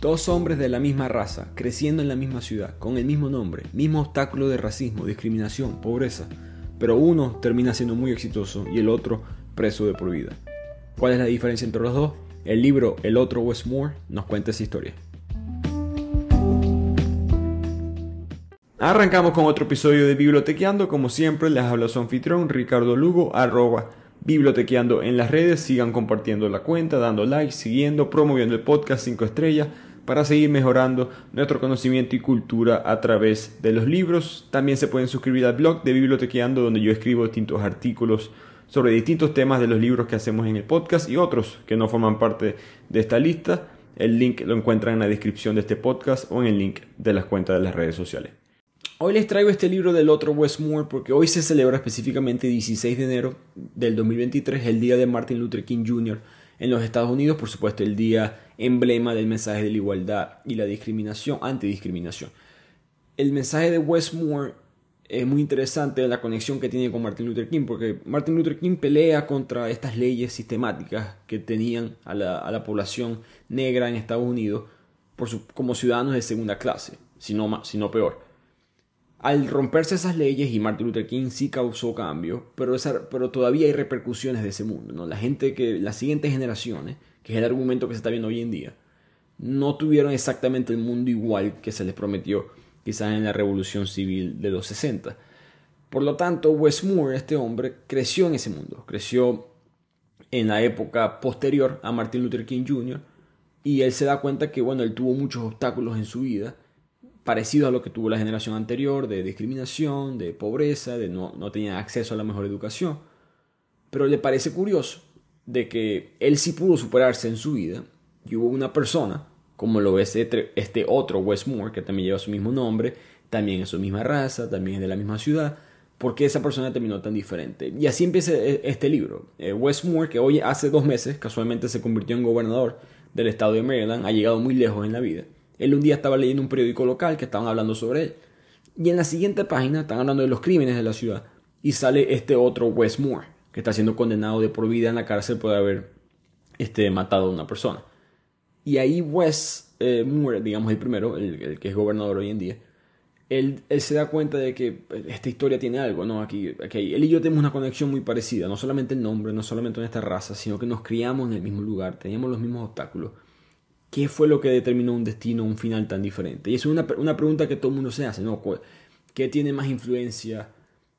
Dos hombres de la misma raza, creciendo en la misma ciudad, con el mismo nombre, mismo obstáculo de racismo, discriminación, pobreza, pero uno termina siendo muy exitoso y el otro preso de por vida. ¿Cuál es la diferencia entre los dos? El libro El otro Westmore nos cuenta esa historia. Arrancamos con otro episodio de Bibliotequeando. Como siempre, les habla su anfitrión Ricardo Lugo, arroba bibliotequeando en las redes. Sigan compartiendo la cuenta, dando like, siguiendo, promoviendo el podcast 5 estrellas para seguir mejorando nuestro conocimiento y cultura a través de los libros. También se pueden suscribir al blog de Bibliotequeando, donde yo escribo distintos artículos sobre distintos temas de los libros que hacemos en el podcast y otros que no forman parte de esta lista. El link lo encuentran en la descripción de este podcast o en el link de las cuentas de las redes sociales. Hoy les traigo este libro del otro Westmore porque hoy se celebra específicamente 16 de enero del 2023, el día de Martin Luther King Jr. en los Estados Unidos, por supuesto el día emblema del mensaje de la igualdad y la discriminación, antidiscriminación. El mensaje de Westmore es muy interesante la conexión que tiene con Martin Luther King, porque Martin Luther King pelea contra estas leyes sistemáticas que tenían a la, población negra en Estados Unidos por como ciudadanos de segunda clase, si si no peor. Al romperse esas leyes, y Martin Luther King sí causó cambio, pero, todavía hay repercusiones de ese mundo. ¿no? La gente que, las siguientes generaciones, que es el argumento que se está viendo hoy en día, no tuvieron exactamente el mundo igual que se les prometió quizás en la revolución civil de los 60. Por lo tanto, Westmore, este hombre, creció en ese mundo, creció en la época posterior a Martin Luther King Jr. Y él se da cuenta que, bueno, él tuvo muchos obstáculos en su vida parecido a lo que tuvo la generación anterior, de discriminación, de pobreza, de no, no tenía acceso a la mejor educación. Pero le parece curioso de que él sí pudo superarse en su vida y hubo una persona, como lo es este, este otro Westmore, que también lleva su mismo nombre, también es su misma raza, también es de la misma ciudad, porque esa persona terminó tan diferente. Y así empieza e, este libro. Eh, Westmore, que hoy hace dos meses casualmente se convirtió en gobernador del estado de Maryland, ha llegado muy lejos en la vida él un día estaba leyendo un periódico local que estaban hablando sobre él. Y en la siguiente página están hablando de los crímenes de la ciudad. Y sale este otro Westmore, que está siendo condenado de por vida en la cárcel por haber este, matado a una persona. Y ahí West eh, Moore, digamos el primero, el, que es gobernador hoy en día, él, se da cuenta de que esta historia tiene algo, ¿no? Aquí, aquí, él y yo tenemos una conexión muy parecida, no solamente el nombre, no solamente en esta raza, sino que nos criamos en el mismo lugar, teníamos los mismos obstáculos. ¿Qué fue lo que determinó un destino, un final tan diferente? Y es una, una pregunta que todo el mundo se hace. ¿Qué tiene más influencia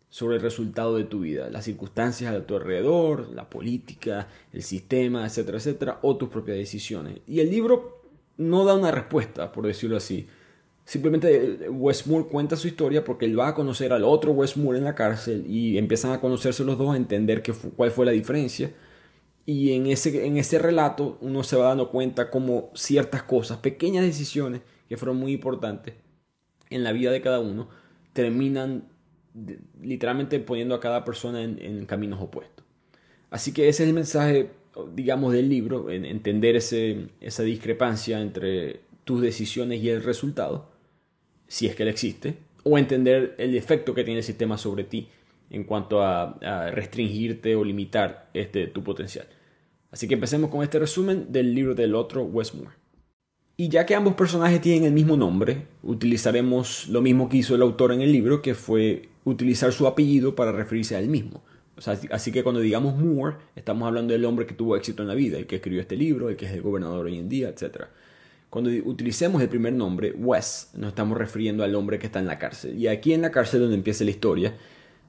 sobre el resultado de tu vida? ¿Las circunstancias a tu alrededor, la política, el sistema, etcétera, etcétera, o tus propias decisiones? Y el libro no da una respuesta, por decirlo así. Simplemente Westmore cuenta su historia porque él va a conocer al otro Westmore en la cárcel y empiezan a conocerse los dos, a entender qué cuál fue la diferencia y en ese, en ese relato uno se va dando cuenta como ciertas cosas, pequeñas decisiones que fueron muy importantes en la vida de cada uno, terminan literalmente poniendo a cada persona en, caminos opuestos. Así que ese es el mensaje, digamos, del libro, en entender ese, esa discrepancia entre tus decisiones y el resultado, si es que él existe, o entender el efecto que tiene el sistema sobre ti en cuanto a, restringirte o limitar este, tu potencial. Así que empecemos con este resumen del libro del otro Westmore. Y ya que ambos personajes tienen el mismo nombre, utilizaremos lo mismo que hizo el autor en el libro, que fue utilizar su apellido para referirse a él mismo. así que cuando digamos Moore, estamos hablando del hombre que tuvo éxito en la vida, el que escribió este libro, el que es el gobernador hoy en día, etc. Cuando utilicemos el primer nombre, West, nos estamos refiriendo al hombre que está en la cárcel. Y aquí en la cárcel donde empieza la historia,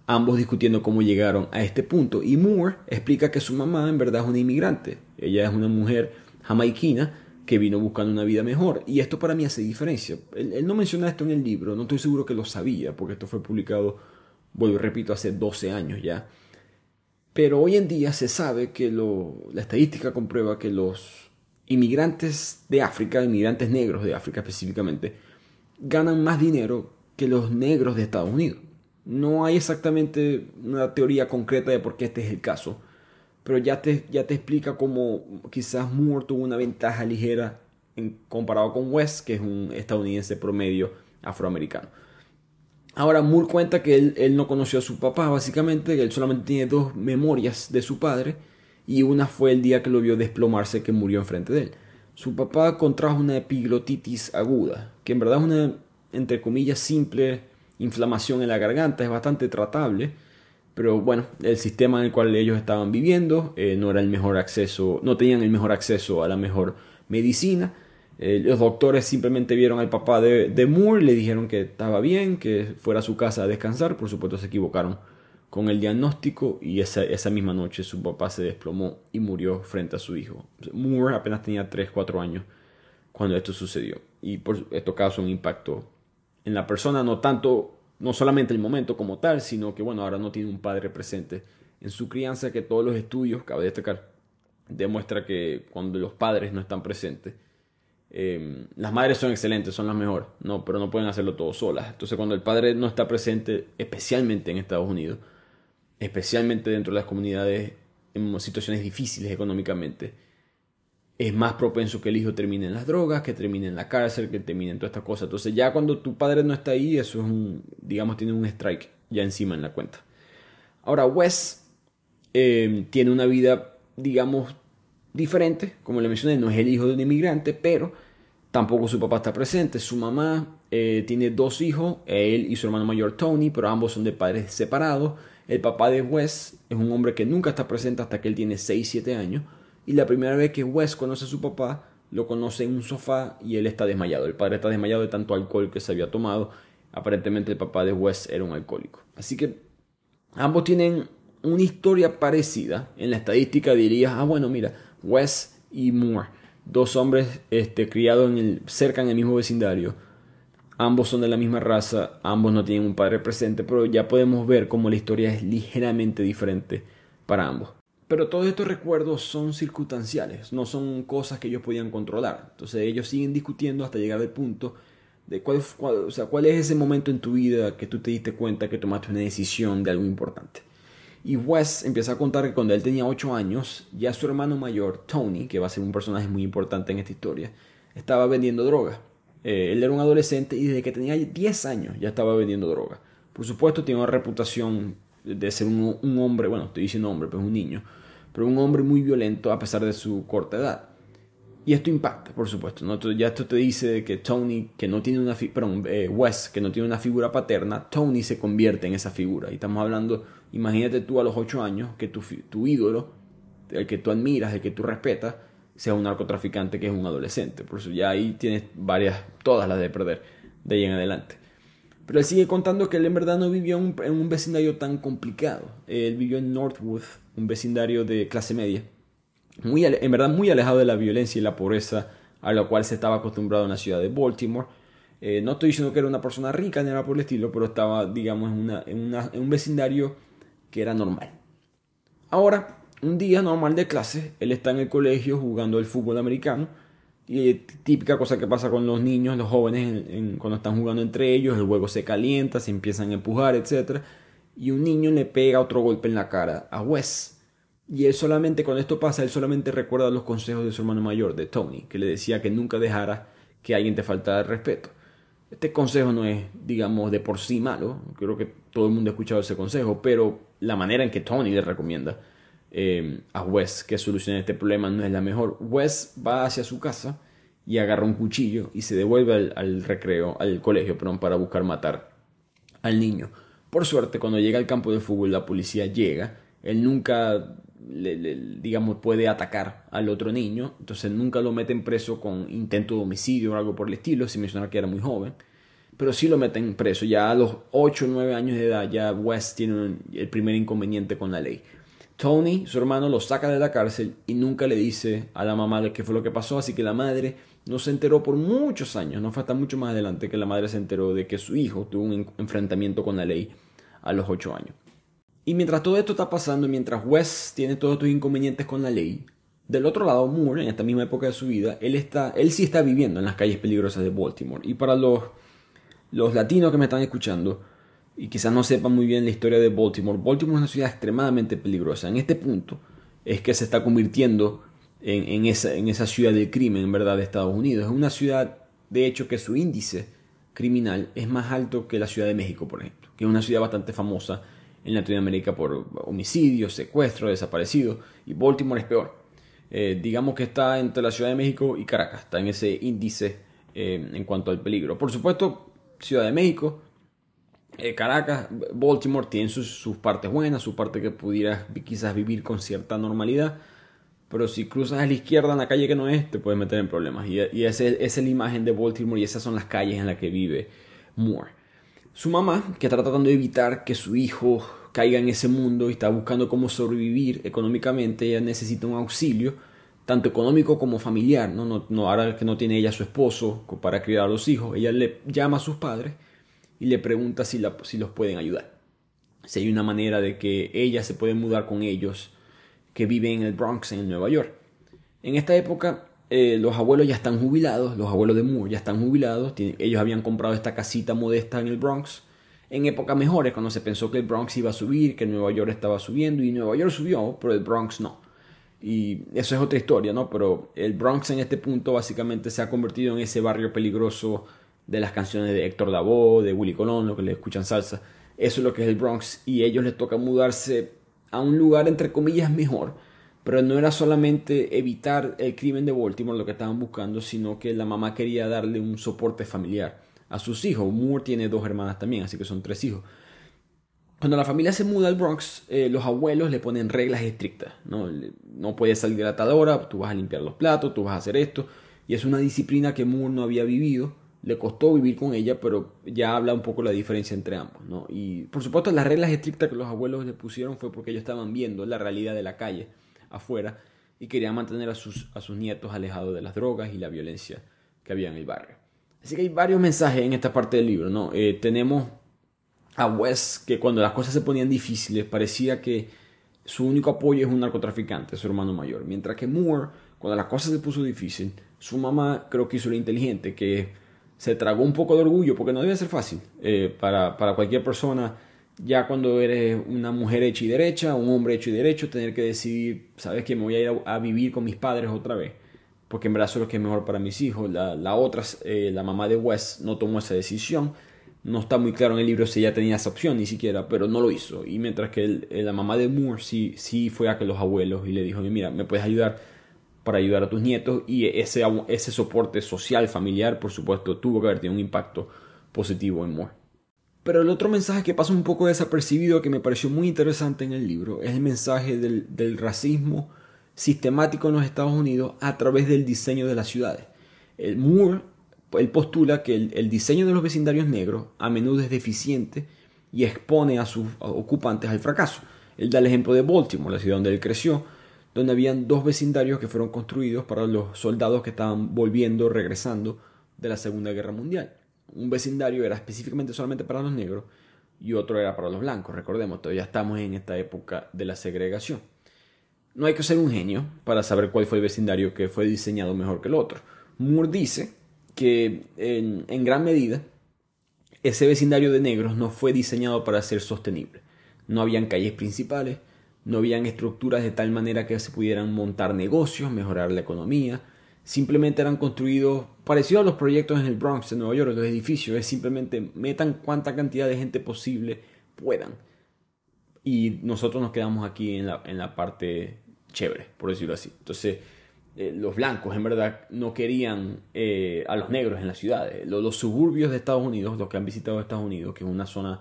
ambos discutiendo cómo llegaron a este punto. Y Moore explica que su mamá en verdad es una inmigrante. Ella es una mujer jamaiquina que vino buscando una vida mejor. Y esto para mí hace diferencia. Él, no menciona esto en el libro, no estoy seguro que lo sabía, porque esto fue publicado, vuelvo y repito, hace 12 años ya. Pero hoy en día se sabe que la estadística comprueba que los inmigrantes de África, inmigrantes negros de África específicamente, ganan más dinero que los negros de Estados Unidos. No hay exactamente una teoría concreta de por qué este es el caso, pero ya te, ya te explica cómo quizás Moore tuvo una ventaja ligera en, comparado con West, que es un estadounidense promedio afroamericano. Ahora Moore cuenta que él, él, no conoció a su papá, básicamente, que él solamente tiene dos memorias de su padre, y una fue el día que lo vio desplomarse que murió enfrente de él. su papá contrajo una epiglotitis aguda, que en verdad es una, entre comillas, simple inflamación en la garganta, es bastante tratable, pero bueno, el sistema en el cual ellos estaban viviendo eh, no era el mejor acceso, no tenían el mejor acceso a la mejor medicina. Eh, los doctores simplemente vieron al papá de, Moore, le dijeron que estaba bien, que fuera a su casa a descansar, por supuesto se equivocaron con el diagnóstico y esa, esa, misma noche su papá se desplomó y murió frente a su hijo. Moore apenas tenía 3, 4 años cuando esto sucedió y por esto causó un impacto en la persona, no tanto, no solamente el momento como tal, sino que bueno, ahora no tiene un padre presente en su crianza que todos los estudios, cabe destacar, demuestra que cuando los padres no están presentes, eh, las madres son excelentes, son las mejores, no, pero no pueden hacerlo todo solas. Entonces cuando el padre no está presente, especialmente en Estados Unidos, especialmente dentro de las comunidades en situaciones difíciles económicamente, es más propenso que el hijo termine en las drogas, que termine en la cárcel, que termine en todas estas cosas. Entonces ya cuando tu padre no está ahí, eso es un, digamos, tiene un strike ya encima en la cuenta. Ahora, Wes eh, tiene una vida, digamos, diferente. Como le mencioné, no es el hijo de un inmigrante, pero tampoco su papá está presente. Su mamá eh, tiene dos hijos, él y su hermano mayor Tony, pero ambos son de padres separados. El papá de Wes es un hombre que nunca está presente hasta que él tiene 6-7 años. Y la primera vez que Wes conoce a su papá, lo conoce en un sofá y él está desmayado. El padre está desmayado de tanto alcohol que se había tomado. Aparentemente el papá de Wes era un alcohólico. Así que ambos tienen una historia parecida. En la estadística dirías, ah bueno, mira, Wes y Moore, dos hombres este, criados en el, cerca en el mismo vecindario ambos son de la misma raza, ambos no tienen un padre presente, pero ya podemos ver cómo la historia es ligeramente diferente para ambos. Pero todos estos recuerdos son circunstanciales, no son cosas que ellos podían controlar. Entonces ellos siguen discutiendo hasta llegar al punto de cuál, o sea, cuál es ese momento en tu vida que tú te diste cuenta que tomaste una decisión de algo importante. Y Wes empieza a contar que cuando él tenía 8 años, ya su hermano mayor, Tony, que va a ser un personaje muy importante en esta historia, estaba vendiendo droga. Eh, él era un adolescente y desde que tenía 10 años ya estaba vendiendo droga. Por supuesto, tiene una reputación de ser un, hombre, bueno, estoy diciendo hombre, pero es un niño, pero un hombre muy violento a pesar de su corta edad. Y esto impacta, por supuesto. ¿no? Ya esto te dice que Tony, que no tiene una perdón, eh, Wes, que no tiene una figura paterna, Tony se convierte en esa figura. Y estamos hablando, imagínate tú a los 8 años, que tu, tu ídolo, el que tú admiras, el que tú respetas, sea un narcotraficante que es un adolescente. Por eso ya ahí tienes varias, todas las de perder de ahí en adelante. Pero él sigue contando que él en verdad no vivió en un vecindario tan complicado. Él vivió en Northwood, un vecindario de clase media. Muy, en verdad muy alejado de la violencia y la pobreza a la cual se estaba acostumbrado en la ciudad de Baltimore. Eh, no estoy diciendo que era una persona rica ni nada por el estilo, pero estaba, digamos, en, una, en, una, en un vecindario que era normal. Ahora, un día normal de clase, él está en el colegio jugando el fútbol americano. Y típica cosa que pasa con los niños, los jóvenes, cuando están jugando entre ellos, el juego se calienta, se empiezan a empujar, etc. Y un niño le pega otro golpe en la cara a Wes. Y él solamente, cuando esto pasa, él solamente recuerda los consejos de su hermano mayor, de Tony, que le decía que nunca dejara que alguien te faltara respeto. Este consejo no es, digamos, de por sí malo, creo que todo el mundo ha escuchado ese consejo, pero la manera en que Tony le recomienda eh, a Wes que solucione este problema no es la mejor. Wes va hacia su casa y agarra un cuchillo y se devuelve al, recreo, al colegio, perdón, para buscar matar al niño. Por suerte, cuando llega al campo de fútbol, la policía llega. Él nunca, digamos, puede atacar al otro niño. Entonces nunca lo meten preso con intento de homicidio o algo por el estilo, sin mencionar que era muy joven. Pero sí lo meten preso. Ya a los 8 o 9 años de edad, ya Wes tiene el primer inconveniente con la ley. Tony, su hermano, lo saca de la cárcel y nunca le dice a la mamá qué fue lo que pasó, así que la madre no se enteró por muchos años, no fue hasta mucho más adelante que la madre se enteró de que su hijo tuvo un enfrentamiento con la ley a los 8 años. Y mientras todo esto está pasando, mientras Wes tiene todos estos inconvenientes con la ley, del otro lado, Moore, en esta misma época de su vida, él, está, él sí está viviendo en las calles peligrosas de Baltimore. Y para los, los latinos que me están escuchando, y quizás no sepan muy bien la historia de Baltimore, Baltimore es una ciudad extremadamente peligrosa. En este punto es que se está convirtiendo en, esa, en esa ciudad de crimen, en verdad, de Estados Unidos. Es una ciudad, de hecho, que su índice criminal es más alto que la Ciudad de México, por ejemplo, que es una ciudad bastante famosa en Latinoamérica por homicidios, secuestros, desaparecidos, y Baltimore es peor. Eh, digamos que está entre la Ciudad de México y Caracas, está en ese índice eh, en cuanto al peligro. Por supuesto, Ciudad de México, eh, Caracas, Baltimore tienen sus, partes buenas, su parte que pudiera quizás vivir con cierta normalidad, pero si cruzas a la izquierda en la calle que no es, te puedes meter en problemas. Y esa es la imagen de Baltimore y esas son las calles en las que vive Moore. Su mamá, que está tratando de evitar que su hijo caiga en ese mundo y está buscando cómo sobrevivir económicamente, ella necesita un auxilio, tanto económico como familiar, ¿no? No, ahora que no tiene ella su esposo para criar a los hijos, ella le llama a sus padres y le pregunta si, la, si los pueden ayudar. Si hay una manera de que ella se puede mudar con ellos que viven en el Bronx, en Nueva York. En esta época eh, los abuelos ya están jubilados, los abuelos de Moore ya están jubilados, ellos habían comprado esta casita modesta en el Bronx en épocas mejores, cuando se pensó que el Bronx iba a subir, que Nueva York estaba subiendo, y Nueva York subió, pero el Bronx no. Y eso es otra historia, ¿no? Pero el Bronx en este punto básicamente se ha convertido en ese barrio peligroso de las canciones de Héctor Lavoe, de Willy Colón, lo que le escuchan salsa. Eso es lo que es el Bronx y ellos les toca mudarse a un lugar entre comillas mejor pero no era solamente evitar el crimen de Baltimore lo que estaban buscando, sino que la mamá quería darle un soporte familiar a sus hijos. Moore tiene dos hermanas también, así que son tres hijos. Cuando la familia se muda al Bronx, eh, los abuelos le ponen reglas estrictas. ¿no? no puedes salir de la atadora, tú vas a limpiar los platos, tú vas a hacer esto. Y es una disciplina que Moore no había vivido. Le costó vivir con ella, pero ya habla un poco la diferencia entre ambos. Y por supuesto las reglas estrictas que los abuelos le pusieron fue porque ellos estaban viendo la realidad de la calle afuera y quería mantener a sus, a sus nietos alejados de las drogas y la violencia que había en el barrio. Así que hay varios mensajes en esta parte del libro. ¿no? Eh, tenemos a Wes que cuando las cosas se ponían difíciles parecía que su único apoyo es un narcotraficante, su hermano mayor. Mientras que Moore, cuando las cosas se puso difícil, su mamá creo que hizo lo inteligente, que se tragó un poco de orgullo, porque no debe ser fácil eh, para, para cualquier persona ya cuando eres una mujer hecha y derecha, un hombre hecho y derecho, tener que decidir, sabes que me voy a ir a, vivir con mis padres otra vez, porque en verdad es lo que es mejor para mis hijos. La, la otra, eh, la mamá de Wes, no tomó esa decisión. No está muy claro en el libro si ella tenía esa opción ni siquiera, pero no lo hizo. Y mientras que la mamá de Moore sí, sí fue a que los abuelos y le dijo, mira, me puedes ayudar para ayudar a tus nietos y ese, ese soporte social, familiar, por supuesto, tuvo que haber tenido un impacto positivo en Moore. Pero el otro mensaje que pasa un poco desapercibido que me pareció muy interesante en el libro es el mensaje del, racismo sistemático en los Estados Unidos a través del diseño de las ciudades. El Moore él postula que el, diseño de los vecindarios negros a menudo es deficiente y expone a sus ocupantes al fracaso. Él da el ejemplo de Baltimore, la ciudad donde él creció, donde habían dos vecindarios que fueron construidos para los soldados que estaban volviendo, regresando de la Segunda Guerra Mundial un vecindario era específicamente solamente para los negros y otro era para los blancos. Recordemos, todavía estamos en esta época de la segregación. No hay que ser un genio para saber cuál fue el vecindario que fue diseñado mejor que el otro. Moore dice que en, en gran medida ese vecindario de negros no fue diseñado para ser sostenible. No habían calles principales, no habían estructuras de tal manera que se pudieran montar negocios, mejorar la economía, simplemente eran construidos parecido a los proyectos en el Bronx, en Nueva York, los edificios, es simplemente metan cuanta cantidad de gente posible puedan. Y nosotros nos quedamos aquí en la, en la parte chévere, por decirlo así. Entonces, eh, los blancos en verdad no querían eh, a los negros en las ciudades. Los, los, suburbios de Estados Unidos, los que han visitado Estados Unidos, que es una zona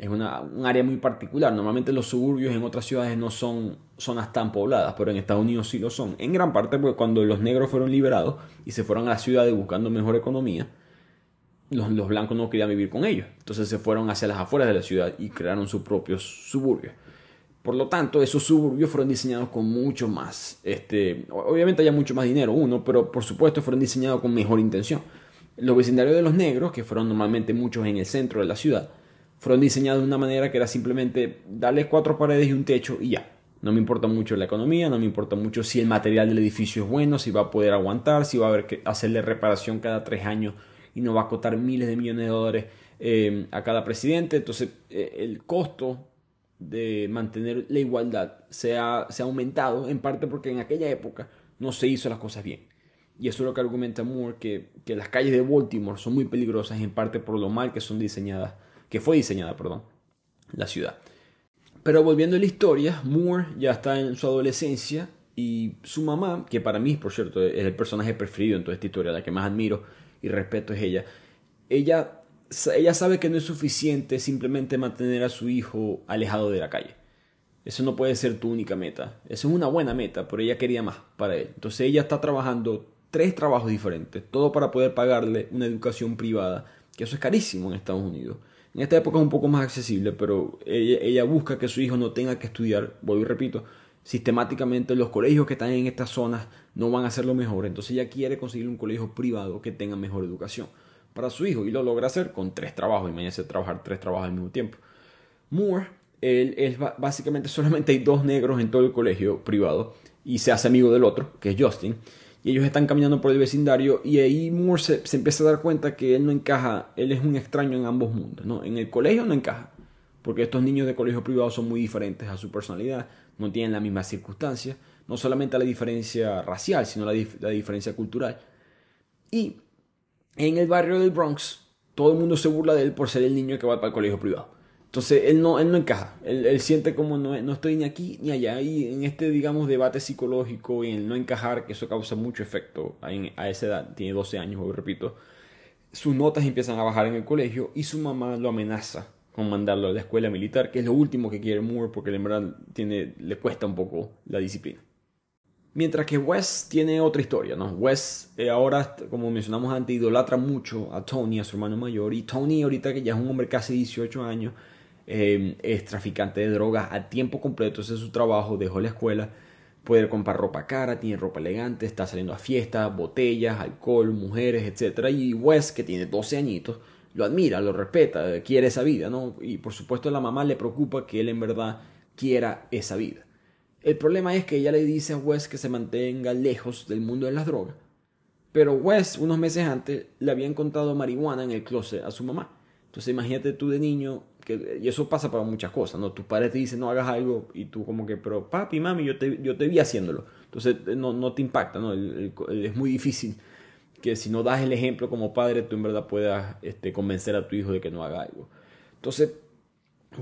es una, un área muy particular. Normalmente los suburbios en otras ciudades no son zonas tan pobladas, pero en Estados Unidos sí lo son. En gran parte porque cuando los negros fueron liberados y se fueron a las ciudades buscando mejor economía, los, los, blancos no querían vivir con ellos. Entonces se fueron hacia las afueras de la ciudad y crearon sus propios suburbios. Por lo tanto, esos suburbios fueron diseñados con mucho más, este, obviamente haya mucho más dinero, uno, pero por supuesto fueron diseñados con mejor intención. Los vecindarios de los negros, que fueron normalmente muchos en el centro de la ciudad, fueron diseñados de una manera que era simplemente darle cuatro paredes y un techo y ya. No me importa mucho la economía, no me importa mucho si el material del edificio es bueno, si va a poder aguantar, si va a haber que hacerle reparación cada tres años y no va a costar miles de millones de dólares eh, a cada presidente. Entonces, eh, el costo de mantener la igualdad se ha, se ha aumentado, en parte porque en aquella época no se hizo las cosas bien. Y eso es lo que argumenta Moore, que, que las calles de Baltimore son muy peligrosas, en parte por lo mal que son diseñadas que fue diseñada, perdón, la ciudad. Pero volviendo a la historia, Moore ya está en su adolescencia Y su mamá, que para mí, por cierto, es el personaje preferido en toda esta historia, la que más admiro y respeto es ella, ella, ella sabe que no es suficiente simplemente mantener a su hijo alejado de la calle. Eso no puede ser tu única meta. Eso es una buena meta, pero ella quería más para él. Entonces ella está trabajando tres trabajos diferentes, todo para poder pagarle una educación privada, que eso es carísimo en Estados Unidos. En esta época es un poco más accesible, pero ella, busca que su hijo no tenga que estudiar, vuelvo y repito, sistemáticamente los colegios que están en estas zonas no van a ser lo mejor, entonces ella quiere conseguir un colegio privado que tenga mejor educación para su hijo y lo logra hacer con tres trabajos, imagínense trabajar tres trabajos al mismo tiempo. Moore, él, él, básicamente solamente hay dos negros en todo el colegio privado y se hace amigo del otro, que es Justin, y ellos están caminando por el vecindario y ahí Moore se, empieza a dar cuenta que él no encaja, él es un extraño en ambos mundos, ¿no? En el colegio no encaja, porque estos niños de colegio privado son muy diferentes a su personalidad, no tienen las mismas circunstancias, no solamente la diferencia racial, sino la, la diferencia cultural. Y en el barrio del Bronx, todo el mundo se burla de él por ser el niño que va para el colegio privado. Entonces él no, él no encaja, él, siente como no, no, estoy ni aquí ni allá. Y en este, digamos, debate psicológico y el no encajar, que eso causa mucho efecto a, esa edad, tiene 12 años, repito, sus notas empiezan a bajar en el colegio y su mamá lo amenaza con mandarlo a la escuela militar, que es lo último que quiere Moore porque en verdad tiene, le cuesta un poco la disciplina. Mientras que Wes tiene otra historia, ¿no? Wes eh, ahora, como mencionamos antes, idolatra mucho a Tony, a su hermano mayor, y Tony ahorita que ya es un hombre casi 18 años, Em, es traficante de drogas a tiempo completo, ese es su trabajo, dejó la escuela, puede comprar ropa cara, tiene ropa elegante, está saliendo a fiestas, botellas, alcohol, mujeres, etc. Y Wes, que tiene 12 añitos, lo admira, lo respeta, quiere esa vida, ¿no? Y por supuesto la mamá le preocupa que él en verdad quiera esa vida. El problema es que ella le dice a Wes que se mantenga lejos del mundo de las drogas. Pero Wes, unos meses antes, le había encontrado marihuana en el closet a su mamá. Entonces imagínate tú de niño, que, y eso pasa para muchas cosas, ¿no? Tus padres te dicen no hagas algo y tú como que, pero papi, mami, yo te, yo te vi haciéndolo. Entonces eh, no, no te impacta, ¿no? es muy difícil que si no das el ejemplo como padre, tú en verdad puedas este, convencer a tu hijo de que no haga algo. Entonces,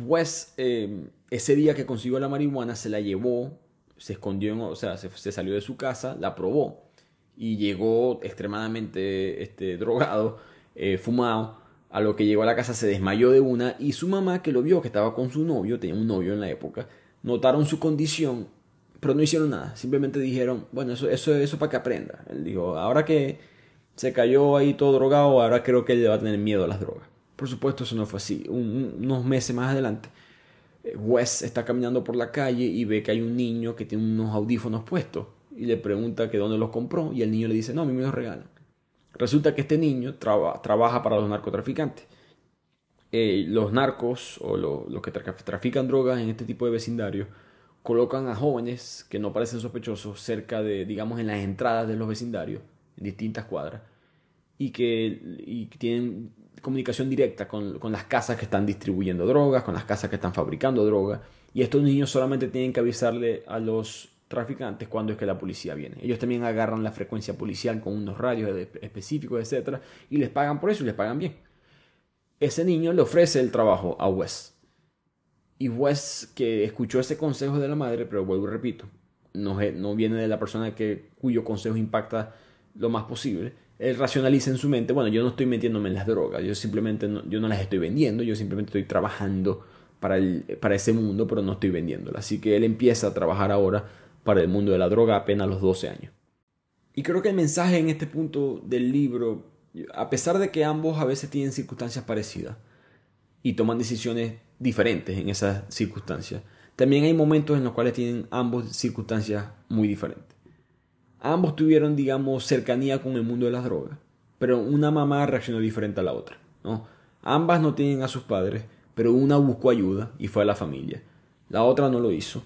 Wes, em, ese día que consiguió la marihuana, se la llevó, se escondió, o sea, se, se, salió de su casa, la probó y llegó extremadamente este, drogado, eh, fumado a lo que llegó a la casa se desmayó de una y su mamá que lo vio que estaba con su novio, tenía un novio en la época, notaron su condición, pero no hicieron nada, simplemente dijeron, bueno, eso eso eso para que aprenda. Él dijo, ahora que se cayó ahí todo drogado, ahora creo que él va a tener miedo a las drogas. Por supuesto, eso no fue así. unos meses más adelante, eh, Wes está caminando por la calle y ve que hay un niño que tiene unos audífonos puestos y le pregunta que dónde los compró y el niño le dice, no, a mí me los regalan. Resulta que este niño trabaja para los narcotraficantes. Eh, los narcos o los que trafican drogas en este tipo de vecindarios colocan a jóvenes que no parecen sospechosos cerca de, digamos, en las entradas de los vecindarios, en distintas cuadras, y que tienen comunicación directa con, con, las casas que están distribuyendo drogas, con las casas que están fabricando drogas, y estos niños solamente tienen que avisarle a los traficantes cuando es que la policía viene. Ellos también agarran la frecuencia policial con unos radios específicos, etcétera, y les pagan por eso y les pagan bien. Ese niño le ofrece el trabajo a Wes. Y Wes, que escuchó ese consejo de la madre, pero vuelvo y repito, no, no viene de la persona que, cuyo consejo impacta lo más posible. Él racionaliza en su mente, bueno, yo no estoy metiéndome en las drogas, yo simplemente no, yo no las estoy vendiendo, yo simplemente estoy trabajando para, el, para ese mundo, pero no estoy vendiéndolas. Así que él empieza a trabajar ahora para el mundo de la droga apenas los 12 años. Y creo que el mensaje en este punto del libro, a pesar de que ambos a veces tienen circunstancias parecidas y toman decisiones diferentes en esas circunstancias, también hay momentos en los cuales tienen ambos circunstancias muy diferentes. Ambos tuvieron, digamos, cercanía con el mundo de las drogas, pero una mamá reaccionó diferente a la otra. ¿no? Ambas no tienen a sus padres, pero una buscó ayuda y fue a la familia. La otra no lo hizo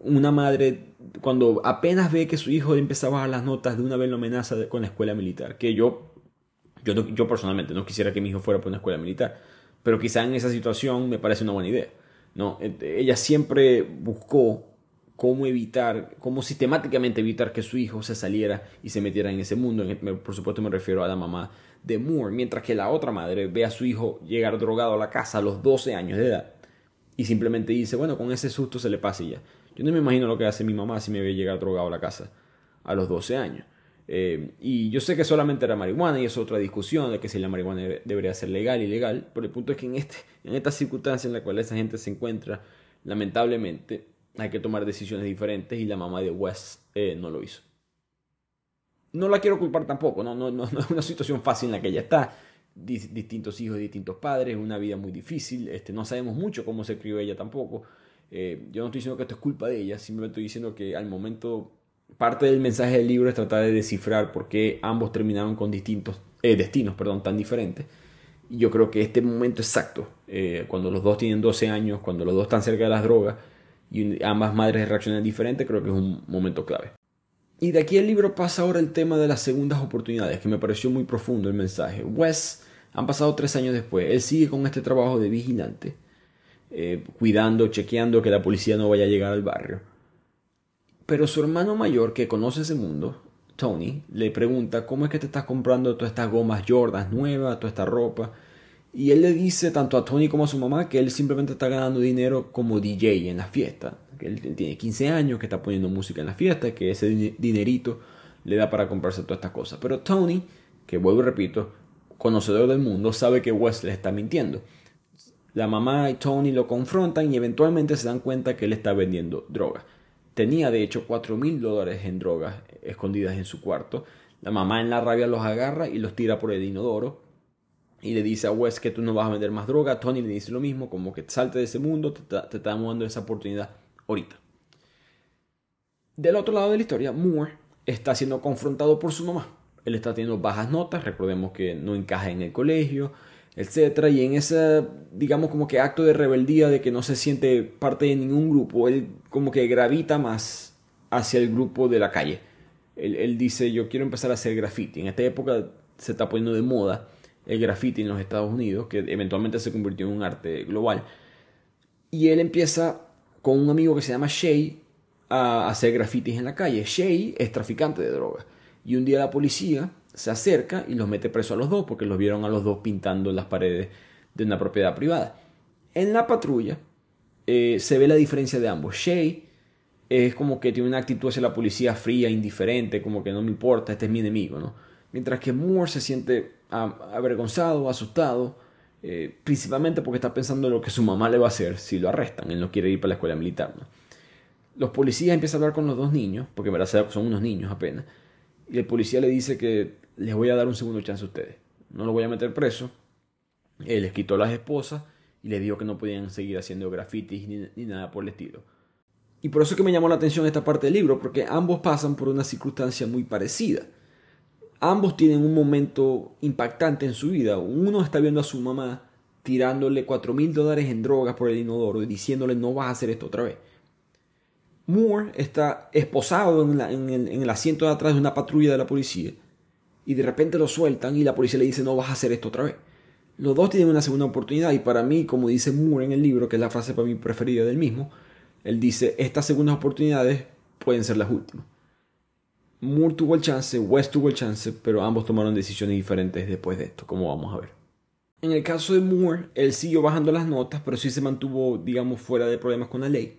una madre, cuando apenas ve que su hijo empieza a bajar las notas, de una vez lo amenaza con la escuela militar. Que yo, yo, yo personalmente no quisiera que mi hijo fuera por una escuela militar, pero quizá en esa situación me parece una buena idea. ¿no? Ella siempre buscó cómo evitar, cómo sistemáticamente evitar que su hijo se saliera y se metiera en ese mundo. Por supuesto me refiero a la mamá de Moore, mientras que la otra madre ve a su hijo llegar drogado a la casa a los 12 años de edad y simplemente dice, bueno, con ese susto se le pasa y ya. Yo no me imagino lo que hace mi mamá si me ve llegar drogado a la casa a los 12 años. Eh, y yo sé que solamente era marihuana y es otra discusión de que si la marihuana debería ser legal ilegal, pero el punto es que en, este, en esta circunstancia en la cual esa gente se encuentra, lamentablemente hay que tomar decisiones diferentes y la mamá de Wes eh, no lo hizo. No la quiero culpar tampoco, no, no, no, es una situación fácil en la que ella está. distintos hijos, distintos padres, una vida muy difícil, este, no sabemos mucho cómo se crió ella tampoco. Eh, yo no estoy diciendo que esto es culpa de ella, simplemente estoy diciendo que al momento parte del mensaje del libro es tratar de descifrar por qué ambos terminaron con distintos eh, destinos perdón, tan diferentes. Y yo creo que este momento exacto, eh, cuando los dos tienen 12 años, cuando los dos están cerca de las drogas y ambas madres reaccionan diferente, creo que es un momento clave. Y de aquí el libro pasa ahora el tema de las segundas oportunidades, que me pareció muy profundo el mensaje. Wes, han pasado tres años después, él sigue con este trabajo de vigilante, eh, cuidando, chequeando que la policía no vaya a llegar al barrio. Pero su hermano mayor, que conoce ese mundo, Tony, le pregunta cómo es que te estás comprando todas estas gomas Jordan nuevas, toda esta ropa. Y él le dice tanto a Tony como a su mamá que él simplemente está ganando dinero como DJ en la fiesta. Que él tiene 15 años, que está poniendo música en la fiesta, que ese dinerito le da para comprarse todas estas cosas. Pero Tony, que vuelvo y repito, conocedor del mundo, sabe que Wes le está mintiendo. La mamá y Tony lo confrontan y eventualmente se dan cuenta que él está vendiendo droga. Tenía de hecho 4 mil dólares en drogas escondidas en su cuarto. La mamá en la rabia los agarra y los tira por el inodoro. Y le dice a Wes que tú no vas a vender más droga. Tony le dice lo mismo, como que salte de ese mundo, te, te estamos dando esa oportunidad ahorita. Del otro lado de la historia, Moore está siendo confrontado por su mamá. Él está teniendo bajas notas, recordemos que no encaja en el colegio, etcétera, y en ese, digamos, como que acto de rebeldía de que no se siente parte de ningún grupo, él como que gravita más hacia el grupo de la calle. Él, dice, yo quiero empezar a hacer graffiti. En esta época se está poniendo de moda el graffiti en los Estados Unidos, que eventualmente se convirtió en un arte global. Y él empieza con un amigo que se llama Shay a hacer grafitis en la calle. Shay es traficante de drogas. Y un día la policía se acerca y los mete preso a los dos porque los vieron a los dos pintando las paredes de una propiedad privada. En la patrulla eh, se ve la diferencia de ambos. Shay es como que tiene una actitud hacia la policía fría, indiferente, como que no me importa, este es mi enemigo, ¿no? Mientras que Moore se siente avergonzado, asustado, eh, principalmente porque está pensando en lo que su mamá le va a hacer si lo arrestan, él no quiere ir para la escuela militar, ¿no? Los policías empiezan a hablar con los dos niños, porque en verdad son unos niños apenas, y el policía le dice que les voy a dar un segundo chance a ustedes. No lo voy a meter preso. Él les quitó las esposas y les dijo que no podían seguir haciendo grafitis ni, nada por el estilo. Y por eso es que me llamó la atención esta parte del libro, porque ambos pasan por una circunstancia muy parecida. Ambos tienen un momento impactante en su vida. Uno está viendo a su mamá tirándole cuatro mil dólares en drogas por el inodoro y diciéndole no vas a hacer esto otra vez. Moore está esposado en, el, asiento de atrás de una patrulla de la policía y de repente lo sueltan y la policía le dice no vas a hacer esto otra vez. Los dos tienen una segunda oportunidad y para mí, como dice Moore en el libro, que es la frase para mí preferida del mismo, él dice estas segundas oportunidades pueden ser las últimas. Moore tuvo el chance, West tuvo el chance, pero ambos tomaron decisiones diferentes después de esto, como vamos a ver. En el caso de Moore, él siguió bajando las notas, pero sí se mantuvo, digamos, fuera de problemas con la ley.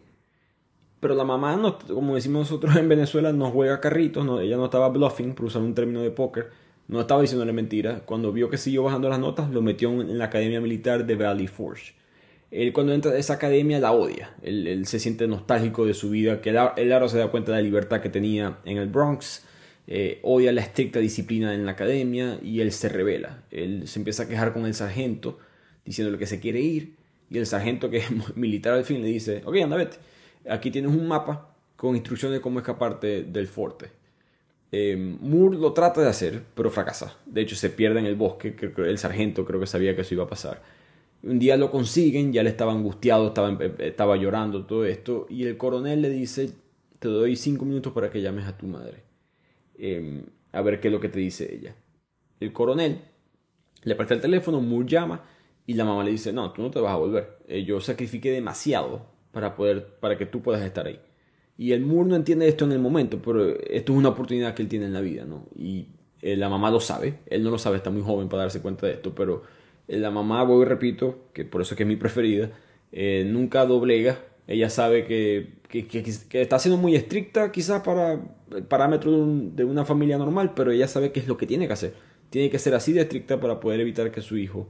Pero la mamá, no, como decimos nosotros en Venezuela, no juega carritos, no, ella no estaba bluffing, por usar un término de póker, no estaba diciéndole mentira. Cuando vio que siguió bajando las notas, lo metió en la academia militar de Valley Forge. Él cuando entra a esa academia la odia, él, se siente nostálgico de su vida, que él, ahora se da cuenta de la libertad que tenía en el Bronx, eh, odia la estricta disciplina en la academia y él se revela. Él se empieza a quejar con el sargento, diciéndole que se quiere ir, y el sargento que es militar al fin le dice, ok, anda, vete Aquí tienes un mapa con instrucciones de cómo escaparte del fuerte. Eh, Moore lo trata de hacer, pero fracasa. De hecho, se pierde en el bosque. El sargento creo que sabía que eso iba a pasar. Un día lo consiguen, ya le estaba angustiado, estaba, eh, estaba llorando, todo esto. Y el coronel le dice, te doy cinco minutos para que llames a tu madre. Em, a ver qué es lo que te dice ella. El coronel le presta el teléfono, Moore llama y la mamá le dice, no, tú no te vas a volver. Eh, yo sacrifiqué demasiado para, poder, para que tú puedas estar ahí. Y el Moore no entiende esto en el momento, pero esto es una oportunidad que él tiene en la vida, ¿no? Y eh, la mamá lo sabe, él no lo sabe, está muy joven para darse cuenta de esto, pero eh, la mamá, voy y repito, que por eso es que es mi preferida, eh, nunca doblega Ella sabe que, está siendo muy estricta quizás para el parámetro de, una familia normal, pero ella sabe qué es lo que tiene que hacer. Tiene que ser así de estricta para poder evitar que su hijo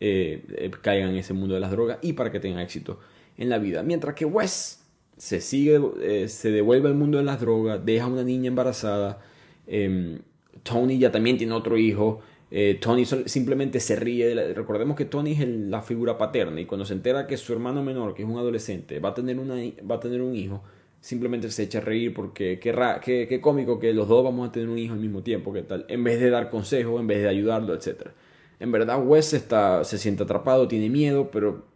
eh, eh, caiga en ese mundo de las drogas y para que tenga éxito en la vida. Mientras que Wes se sigue, eh, se devuelve al mundo de las drogas, deja a una niña embarazada. Em, Tony ya también tiene otro hijo. Eh, Tony simplemente se ríe. recordemos que Tony es la figura paterna y cuando se entera que su hermano menor, que es un adolescente, va a tener, una, va a tener un hijo, simplemente se echa a reír porque qué, qué, cómico que los dos vamos a tener un hijo al mismo tiempo, ¿qué tal? En vez de dar consejos, en vez de ayudarlo, etc. En verdad Wes está, se siente atrapado, tiene miedo, pero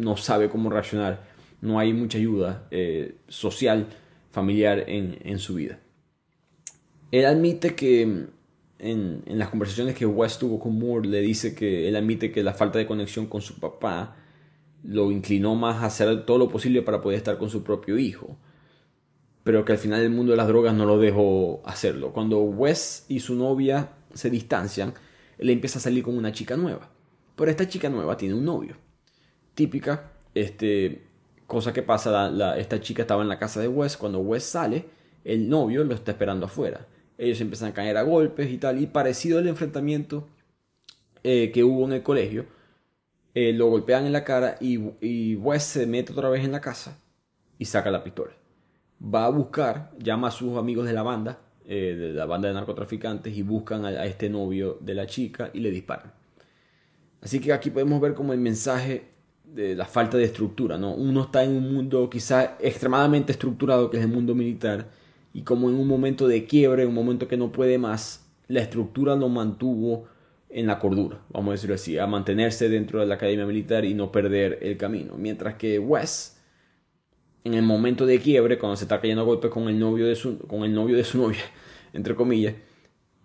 no sabe cómo reaccionar. No hay mucha ayuda eh, social, familiar en, en su vida. Él admite que en, las conversaciones que West tuvo con Moore, le dice que él admite que la falta de conexión con su papá lo inclinó más a hacer todo lo posible para poder estar con su propio hijo. Pero que al final el mundo de las drogas no lo dejó hacerlo. Cuando Wes y su novia se distancian, él empieza a salir con una chica nueva. Pero esta chica nueva tiene un novio. Típica, este, cosa que pasa, esta chica estaba en la casa de Wes. Cuando Wes sale, el novio lo está esperando afuera ellos empiezan a caer a golpes y tal, y parecido al enfrentamiento eh, que hubo en el colegio, eh, lo golpean en la cara y, Wes se mete otra vez en la casa y saca la pistola. Va a buscar, llama a sus amigos de la banda, eh, de la banda de narcotraficantes, y buscan a, este novio de la chica y le disparan. Así que aquí podemos ver como el mensaje de la falta de estructura, ¿no? Uno está en un mundo quizá extremadamente estructurado, que es el mundo militar, y como en un momento de quiebre, en un momento que no puede más, la estructura lo mantuvo en la cordura, vamos a decirlo así, a mantenerse dentro de la academia militar y no perder el camino. Mientras que Wes, en el momento de quiebre, cuando se está cayendo a golpe con el novio de su, con el novio de su novia, entre comillas,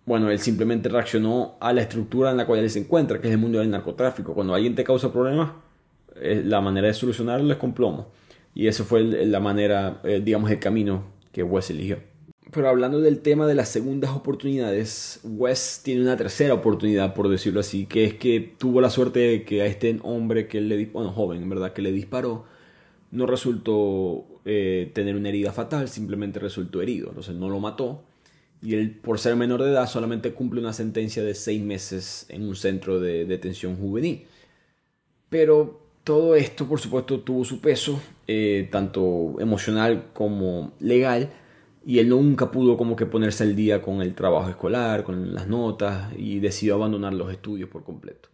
bueno, él simplemente reaccionó a la estructura en la cual él se encuentra, que es el mundo del narcotráfico. Cuando alguien te causa problemas, la manera de solucionarlo es con plomo. Y eso fue la manera, eh, digamos, el camino que Wes eligió. Pero hablando del tema de las segundas oportunidades, Wes tiene una tercera oportunidad, por decirlo así, que es que tuvo la suerte de que a este hombre que le bueno, joven, en verdad, que le disparó, no resultó eh, tener una herida fatal, simplemente resultó herido, entonces no lo mató. Y él, por ser menor de edad, solamente cumple una sentencia de seis meses en un centro de detención juvenil. Pero todo esto, por supuesto, tuvo su peso, eh, tanto emocional como legal, y él nunca pudo como que ponerse al día con el trabajo escolar, con las notas, y decidió abandonar los estudios por completo.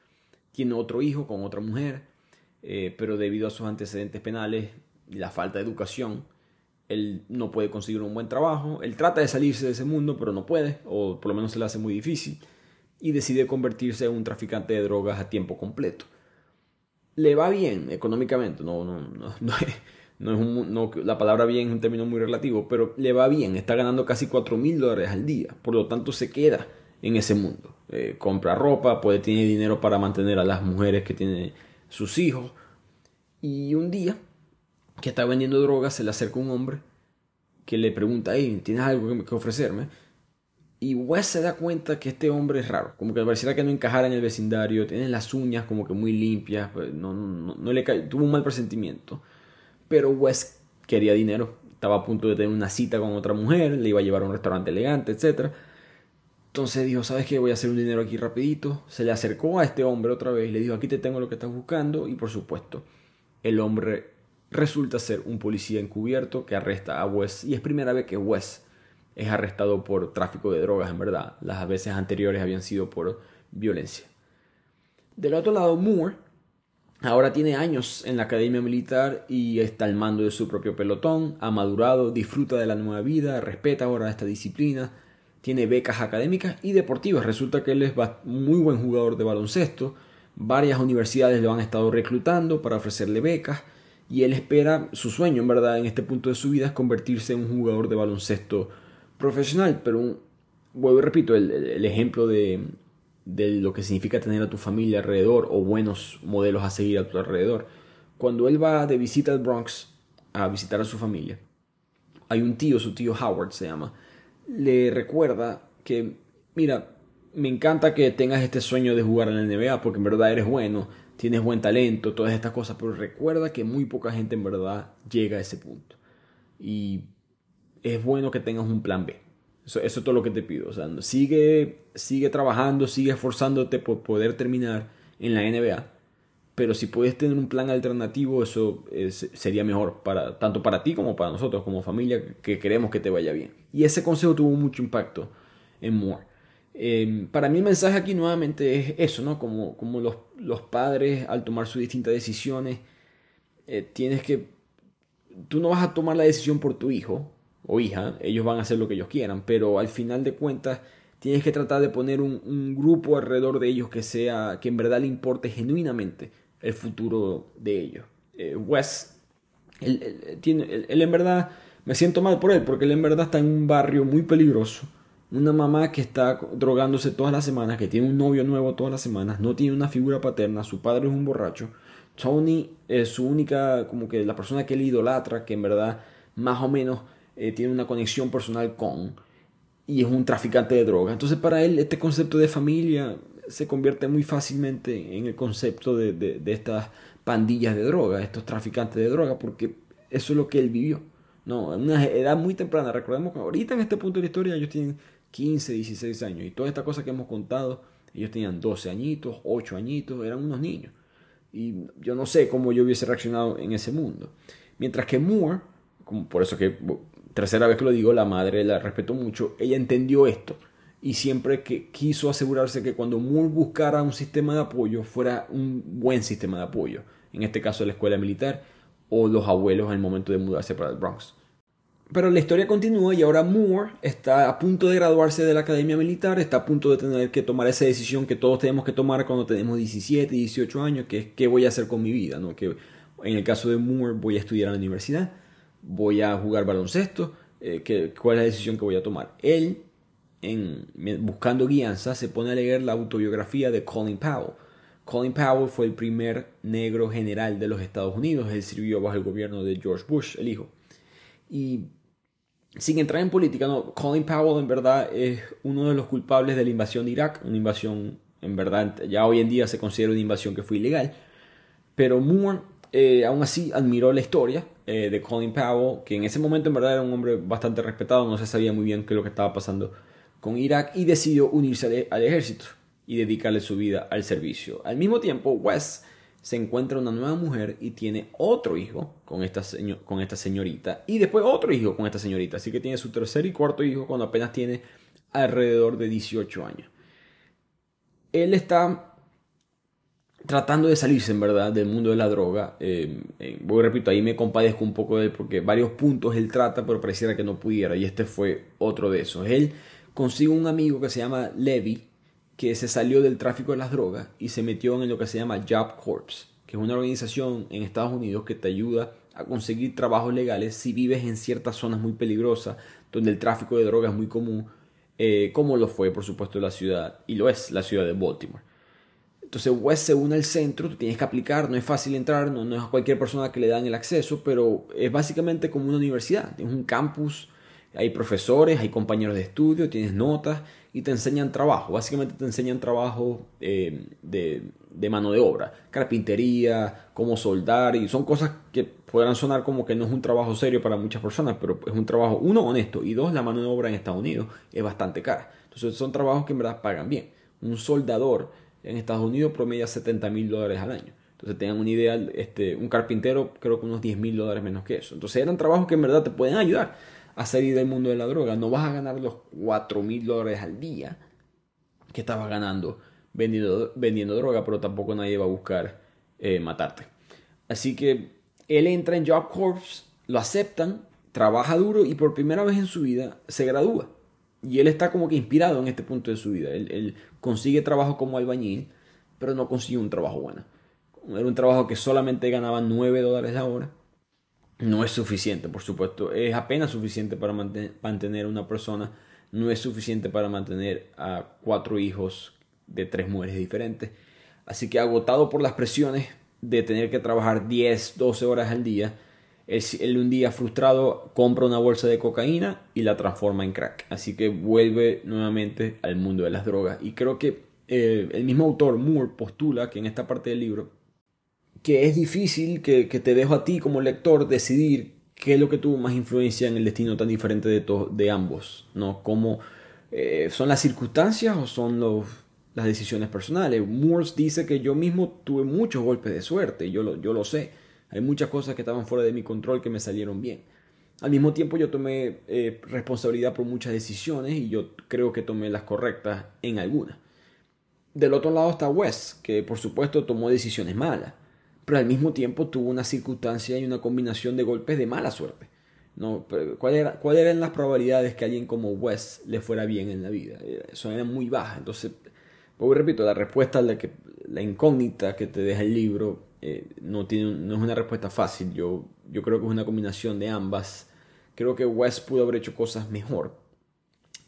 Tiene otro hijo con otra mujer, eh, pero debido a sus antecedentes penales y la falta de educación, él no puede conseguir un buen trabajo. Él trata de salirse de ese mundo, pero no puede, o por lo menos se le hace muy difícil, y decide convertirse en un traficante de drogas a tiempo completo le va bien económicamente, no, no, no, no, no es un, no, la palabra bien es un término muy relativo, pero le va bien, está ganando casi 4 mil dólares al día, por lo tanto se queda en ese mundo. Eh, compra ropa, puede tener dinero para mantener a las mujeres que tienen sus hijos. Y un día que está vendiendo drogas, se le acerca un hombre que le pregunta, hey, ¿tienes algo que ofrecerme? Y Wes se da cuenta que este hombre es raro, como que pareciera que no encajara en el vecindario, tiene las uñas como que muy limpias, pues, no, no, le tuvo un mal presentimiento. Pero Wes quería dinero, estaba a punto de tener una cita con otra mujer, le iba a llevar a un restaurante elegante, etc. Entonces dijo, ¿sabes qué? Voy a hacer un dinero aquí rapidito. Se le acercó a este hombre otra vez le dijo, aquí te tengo lo que estás buscando. Y por supuesto, el hombre resulta ser un policía encubierto que arresta a Wes. Y es primera vez que Wes es arrestado por tráfico de drogas, en verdad. Las veces anteriores habían sido por violencia. Del otro lado, Moore ahora tiene años en la academia militar y está al mando de su propio pelotón, ha madurado, disfruta de la nueva vida, respeta ahora esta disciplina, tiene becas académicas y deportivas. Resulta que él es muy buen jugador de baloncesto. Varias universidades lo han estado reclutando para ofrecerle becas y él espera, su sueño en verdad en este punto de su vida es convertirse en un jugador de baloncesto profesional, pero vuelvo y repito, el, ejemplo de, lo que significa tener a tu familia alrededor o buenos modelos a seguir a tu alrededor. Cuando él va de visita al Bronx a visitar a su familia, hay un tío, su tío Howard se llama, le recuerda que, mira, me encanta que tengas este sueño de jugar en la NBA porque en verdad eres bueno, tienes buen talento, todas estas cosas, pero recuerda que muy poca gente en verdad llega a ese punto. Y es bueno que tengas un plan B. Eso, eso es todo lo que te pido. O sea, sigue, sigue trabajando, sigue esforzándote por poder terminar en la NBA. Pero si puedes tener un plan alternativo, eso sería mejor para, tanto para ti como para nosotros, como familia, que queremos que te vaya bien. Y ese consejo tuvo mucho impacto en Moore. Em, para mí el mensaje aquí nuevamente es eso, ¿no? Como, como los, los padres al tomar sus distintas decisiones, eh, tienes que... Tú no vas a tomar la decisión por tu hijo o hija, ellos van a hacer lo que ellos quieran, pero al final de cuentas tienes que tratar de poner un, grupo alrededor de ellos que sea, que en verdad le importe genuinamente el futuro de ellos. Eh, Wes, él, tiene, él, en verdad, me siento mal por él, porque él en verdad está en un barrio muy peligroso. Una mamá que está drogándose todas las semanas, que tiene un novio nuevo todas las semanas, no tiene una figura paterna, su padre es un borracho. Tony es su única, como que la persona que él idolatra, que en verdad más o menos eh, tiene una conexión personal con y es un traficante de drogas. Entonces para él este concepto de familia se convierte muy fácilmente en el concepto de, de, estas pandillas de droga, estos traficantes de droga, porque eso es lo que él vivió. No, en una edad muy temprana, recordemos que ahorita en este punto de la historia ellos tienen 15, 16 años y toda esta cosa que hemos contado, ellos tenían 12 añitos, 8 añitos, eran unos niños. Y yo no sé cómo yo hubiese reaccionado en ese mundo. Mientras que Moore, por eso que tercera vez que lo digo, la madre la respeto mucho, ella entendió esto y siempre que quiso asegurarse que cuando Moore buscara un sistema de apoyo fuera un buen sistema de apoyo, en este caso la escuela militar o los abuelos el momento de mudarse para el Bronx. Pero la historia continúa y ahora Moore está a punto de graduarse de la academia militar, está a punto de tener que tomar esa decisión que todos tenemos que tomar cuando tenemos 17, 18 años, que es qué voy a hacer con mi vida, ¿no? Que en el caso de Moore voy a estudiar en la universidad, voy a jugar baloncesto, eh, cuál es la decisión que voy a tomar. Él, en, buscando guianza, se pone a leer la autobiografía de Colin Powell. Colin Powell fue el primer negro general de los Estados Unidos. Él sirvió bajo el gobierno de George Bush, el hijo. Y sin entrar en política, no, Colin Powell en verdad es uno de los culpables de la invasión de Irak, una invasión en verdad ya hoy en día se considera una invasión que fue ilegal. Pero Moore eh, aún así admiró la historia eh, de Colin Powell, que en ese momento en verdad era un hombre bastante respetado, no se sabía muy bien qué es lo que estaba pasando con Irak y decidió unirse al, ejército y dedicarle su vida al servicio. Al mismo tiempo, Wes se encuentra una nueva mujer y tiene otro hijo con esta, con esta señorita y después otro hijo con esta señorita. Así que tiene su tercer y cuarto hijo cuando apenas tiene alrededor de 18 años. Él está tratando de salirse en verdad del mundo de la droga. Eh, eh, voy repito, ahí me compadezco un poco de él porque varios puntos él trata, pero pareciera que no pudiera. Y este fue otro de esos. Él consigue un amigo que se llama Levi, que se salió del tráfico de las drogas y se metió en lo que se llama Job Corps, que es una organización en Estados Unidos que te ayuda a conseguir trabajos legales si vives en ciertas zonas muy peligrosas, donde el tráfico de drogas es muy común, eh, como lo fue, por supuesto, la ciudad, y lo es la ciudad de Baltimore. Entonces West se une al centro, tú tienes que aplicar, no es fácil entrar, no, es a cualquier persona que le dan el acceso, pero es básicamente como una universidad, tienes un campus, hay profesores, hay compañeros de estudio, tienes notas y te enseñan trabajo, básicamente te enseñan trabajo eh, de, de, mano de obra, carpintería, cómo soldar, y son cosas que podrán sonar como que no es un trabajo serio para muchas personas, pero es un trabajo, uno, honesto, y dos, la mano de obra en Estados Unidos es bastante cara. Entonces son trabajos que en verdad pagan bien. Un soldador en Estados Unidos promedia 70 mil dólares al año. Entonces tengan una idea, este, un carpintero creo que unos 10 mil dólares menos que eso. Entonces eran trabajos que en verdad te pueden ayudar a salir del mundo de la droga. No vas a ganar los 4 mil dólares al día que estabas ganando vendiendo, vendiendo droga, pero tampoco nadie va a buscar eh, matarte. Así que él entra en Job Corps, lo aceptan, trabaja duro y por primera vez en su vida se gradúa. Y él está como que inspirado en este punto de su vida. Consigue trabajo como albañil, pero no consigue un trabajo bueno. Era un trabajo que solamente ganaba 9 dólares la hora. No es suficiente, por supuesto. Es apenas suficiente para mantener a una persona. No es suficiente para mantener a cuatro hijos de tres mujeres diferentes. Así que agotado por las presiones de tener que trabajar 10, 12 horas al día, él, un día frustrado compra una bolsa de cocaína y la transforma en crack. Así que vuelve nuevamente al mundo de las drogas. Y creo que eh, el mismo autor, Moore, postula que en esta parte del libro que es difícil, que, te dejo a ti como lector decidir qué es lo que tuvo más influencia en el destino tan diferente de, de ambos, ¿no? Cómo eh, son las circunstancias o son los, las decisiones personales. Moore dice que yo mismo tuve muchos golpes de suerte, yo lo, yo lo sé. Hay muchas cosas que estaban fuera de mi control que me salieron bien. Al mismo tiempo yo tomé eh, responsabilidad por muchas decisiones y yo creo que tomé las correctas en algunas. Del otro lado está Wes, que por supuesto tomó decisiones malas, pero al mismo tiempo tuvo una circunstancia y una combinación de golpes de mala suerte. ¿no? ¿Cuáles ¿Cuál eran las probabilidades que alguien como Wes le fuera bien en la vida? Eh, son eran muy bajas. Entonces, pues repito, la respuesta, la incógnita que te deja el libro, eh, no, tiene, no es una respuesta fácil. Yo, yo creo que es una combinación de ambas. Creo que Wes pudo haber hecho cosas mejor.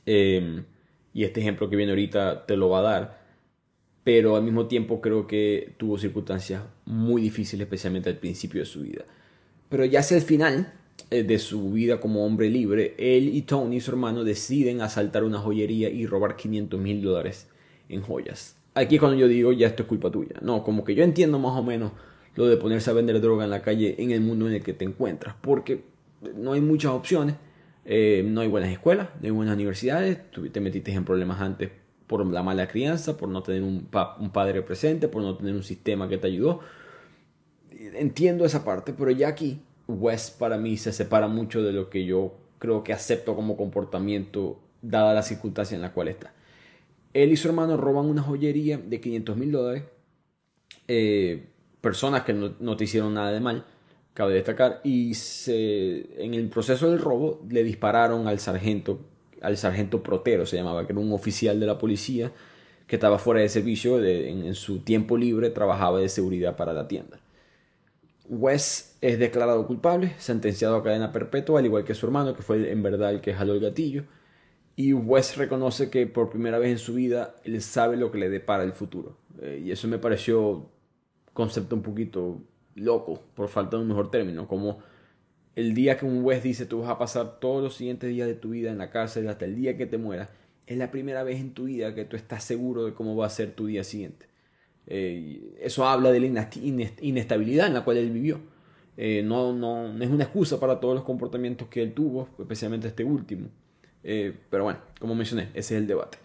Em, y este ejemplo que viene ahorita te lo va a dar. Pero al mismo tiempo creo que tuvo circunstancias muy difíciles, especialmente al principio de su vida. Pero ya hacia el final eh, de su vida como hombre libre, él y Tony, su hermano, deciden asaltar una joyería y robar 500 mil dólares en joyas. Aquí es cuando yo digo, ya esto es culpa tuya. No, como que yo entiendo más o menos lo de ponerse a vender droga en la calle en el mundo en el que te encuentras, porque no hay muchas opciones, eh, no hay buenas escuelas, no hay buenas universidades, tú te metiste en problemas antes por la mala crianza, por no tener un, un padre presente, por no tener un sistema que te ayudó. Entiendo esa parte, pero ya aquí West para mí se separa mucho de lo que yo creo que acepto como comportamiento dada la circunstancia en la cual está. Él y su hermano roban una joyería de 500 mil dólares. Eh, personas que no, te hicieron nada de mal, cabe destacar, y en el proceso del robo le dispararon al sargento, al sargento Protero se llamaba, que era un oficial de la policía que estaba fuera de servicio, en, su tiempo libre trabajaba de seguridad para la tienda. Wes es declarado culpable, sentenciado a cadena perpetua, al igual que su hermano, que fue en verdad el que jaló el gatillo. Y Wes reconoce que por primera vez en su vida él sabe lo que le depara el futuro. Eh, y eso me pareció concepto un poquito loco, por falta de un mejor término, como el día que un juez dice tú vas a pasar todos los siguientes días de tu vida en la cárcel hasta el día que te mueras, es la primera vez en tu vida que tú estás seguro de cómo va a ser tu día siguiente. Eh, eso habla de la inestabilidad en la cual él vivió. Eh, no, no, no, es una excusa para todos los comportamientos que él tuvo, especialmente este último. Eh, pero bueno, como mencioné, ese es el debate.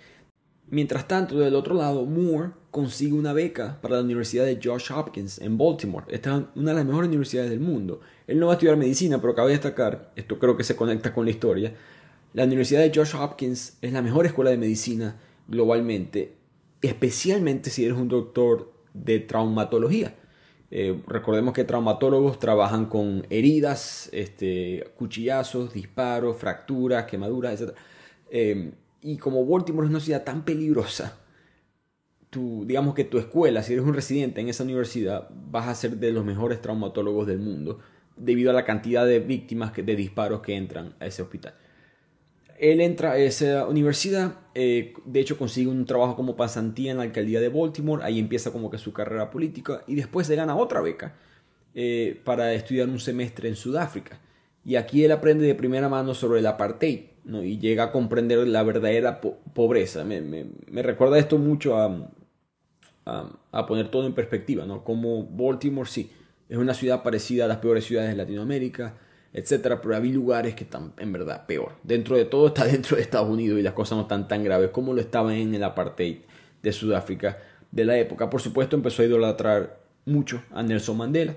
Mientras tanto, del otro lado, Moore consigue una beca para la Universidad de Josh Hopkins en Baltimore. Esta es una de las mejores universidades del mundo. Él no va a estudiar medicina, pero cabe destacar, esto creo que se conecta con la historia, la Universidad de Josh Hopkins es la mejor escuela de medicina globalmente, especialmente si eres un doctor de traumatología. Eh, recordemos que traumatólogos trabajan con heridas, este, cuchillazos, disparos, fracturas, quemaduras, etc. Y como Baltimore es una ciudad tan peligrosa, digamos que tu escuela, si eres un residente en esa universidad, vas a ser de los mejores traumatólogos del mundo debido a la cantidad de víctimas de disparos que entran a ese hospital. Él entra a esa universidad, eh, de hecho consigue un trabajo como pasantía en la alcaldía de Baltimore, ahí empieza como que su carrera política y después se gana otra beca eh, para estudiar un semestre en Sudáfrica. Y aquí él aprende de primera mano sobre el apartheid y llega a comprender la verdadera pobreza. Me, me, recuerda esto mucho a, a, poner todo en perspectiva, ¿no? como Baltimore sí, es una ciudad parecida a las peores ciudades de Latinoamérica, etcétera, pero hay lugares que están en verdad peor. Dentro de todo está dentro de Estados Unidos y las cosas no están tan graves como lo estaban en el apartheid de Sudáfrica de la época. Por supuesto empezó a idolatrar mucho a Nelson Mandela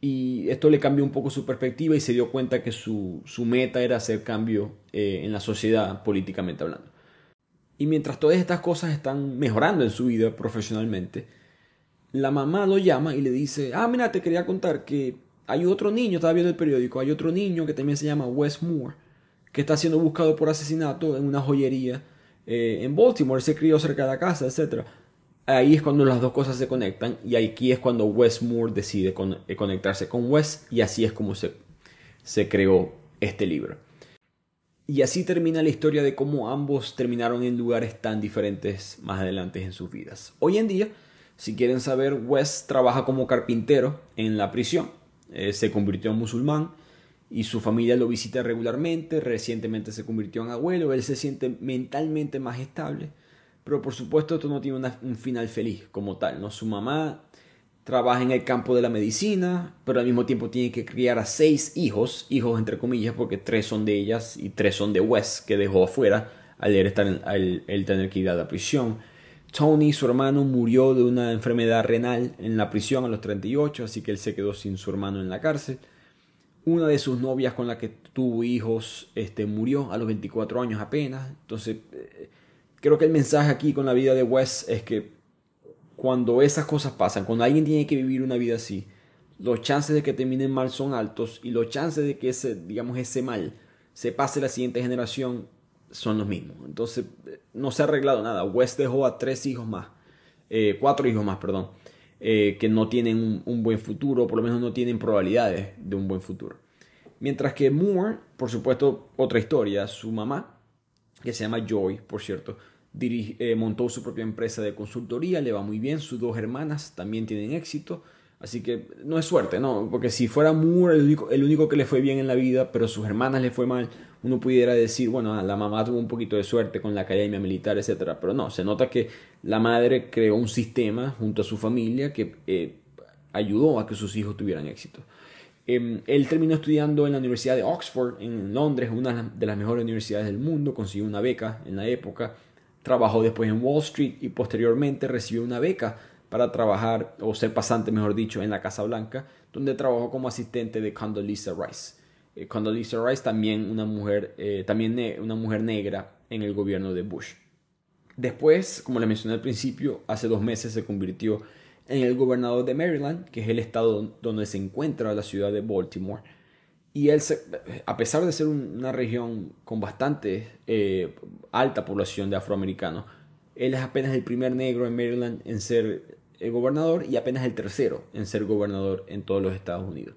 y esto le cambió un poco su perspectiva y se dio cuenta que su, meta era hacer cambio eh, en la sociedad políticamente hablando. Y mientras todas estas cosas están mejorando en su vida profesionalmente, la mamá lo llama y le dice, ah, mira, te quería contar que hay otro niño, estaba viendo el periódico, hay otro niño que también se llama Wes Moore, que está siendo buscado por asesinato en una joyería eh, en Baltimore, se crió cerca de la casa, etc ahí es cuando las dos cosas se conectan y aquí es cuando Wes Moore decide eh, conectarse con Wes y así es como se, se creó este libro. Y así termina la historia de cómo ambos terminaron en lugares tan diferentes más adelante en sus vidas. Hoy en día, si quieren saber, Wes trabaja como carpintero en la prisión. Eh, se convirtió en musulmán y su familia lo visita regularmente. Recientemente se convirtió en abuelo. Él se siente mentalmente más estable pero por supuesto esto no tiene un final feliz como tal, ¿no? Su mamá trabaja en el campo de la medicina, pero al mismo tiempo tiene que criar a seis hijos, hijos entre comillas, porque tres son de ellas y tres son de Wes, que dejó afuera al estar al, tener que ir a la prisión. Tony, su hermano, murió de una enfermedad renal en la prisión a los 38, así que él se quedó sin su hermano en la cárcel. Una de sus novias con la que tuvo hijos este, murió a los 24 años apenas. Entonces, eh, creo que el mensaje aquí con la vida de Wes es que cuando esas cosas pasan, cuando alguien tiene que vivir una vida así, los chances de que terminen mal son altos y los chances de que ese, digamos, ese mal se pase a la siguiente generación son los mismos. Entonces, no se ha arreglado nada. West dejó a tres hijos más, eh, cuatro hijos más, perdón, eh, que no tienen un, buen futuro, por lo menos no tienen probabilidades de un buen futuro. Mientras que Moore, por supuesto, otra historia, su mamá, que se llama Joy, por cierto, eh, montó su propia empresa de consultoría, le va muy bien, sus dos hermanas también tienen éxito, así que no es suerte, ¿no? Porque si fuera Moore el único, el único que le fue bien en la vida, pero sus hermanas le fue mal, uno pudiera decir, bueno, la mamá tuvo un poquito de suerte con la academia militar, etc. Pero no, se nota que la madre creó un sistema junto a su familia que eh, ayudó a que sus hijos tuvieran éxito. Em, él terminó estudiando en la Universidad de Oxford, en Londres, una de las mejores universidades del mundo, consiguió una beca en la época Trabajó después en Wall Street y posteriormente recibió una beca para trabajar, o ser pasante, mejor dicho, en la Casa Blanca, donde trabajó como asistente de Condoleezza Rice. Eh, Condoleezza Rice también una mujer, eh, también una mujer negra en el gobierno de Bush. Después, como le mencioné al principio, hace dos meses se convirtió en el gobernador de Maryland, que es el estado donde se encuentra la ciudad de Baltimore y él, a pesar de ser una región con bastante eh, alta población de afroamericanos, él es apenas el primer negro en Maryland en ser el gobernador y apenas el tercero en ser gobernador en todos los Estados Unidos.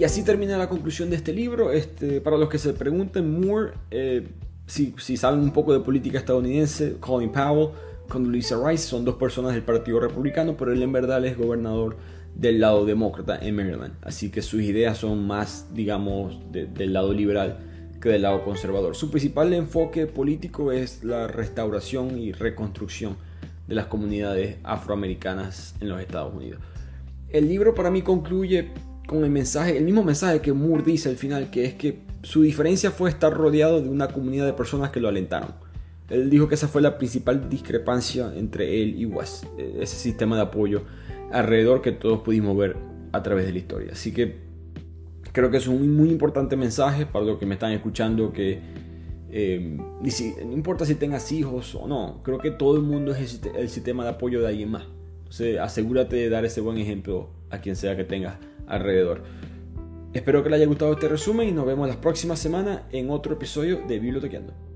Y así termina la conclusión de este libro. Este, para los que se pregunten, Moore, eh, si, si saben un poco de política estadounidense, Colin Powell, con Lisa Rice son dos personas del Partido Republicano, pero él en verdad es gobernador del lado demócrata en Maryland. Así que sus ideas son más, digamos, del lado liberal que del lado conservador. Su principal enfoque político es la restauración y reconstrucción de las comunidades afroamericanas en los Estados Unidos. El libro para mí concluye con el mensaje, el mismo mensaje que Moore dice al final, que es que su diferencia fue estar rodeado de una comunidad de personas que lo alentaron él dijo que esa fue la principal discrepancia entre él y Wes, e, ese sistema de apoyo alrededor que todos pudimos ver a través de la historia. Así que creo que es un muy importante mensaje para los que me están escuchando que eh, no importa si tengas hijos o no, creo que todo el mundo es el, sistema de apoyo de alguien más. Entonces asegúrate de dar ese buen ejemplo a quien sea que tengas alrededor. Espero que les haya gustado este resumen y nos vemos la próxima semana en otro episodio de Bibliotequeando.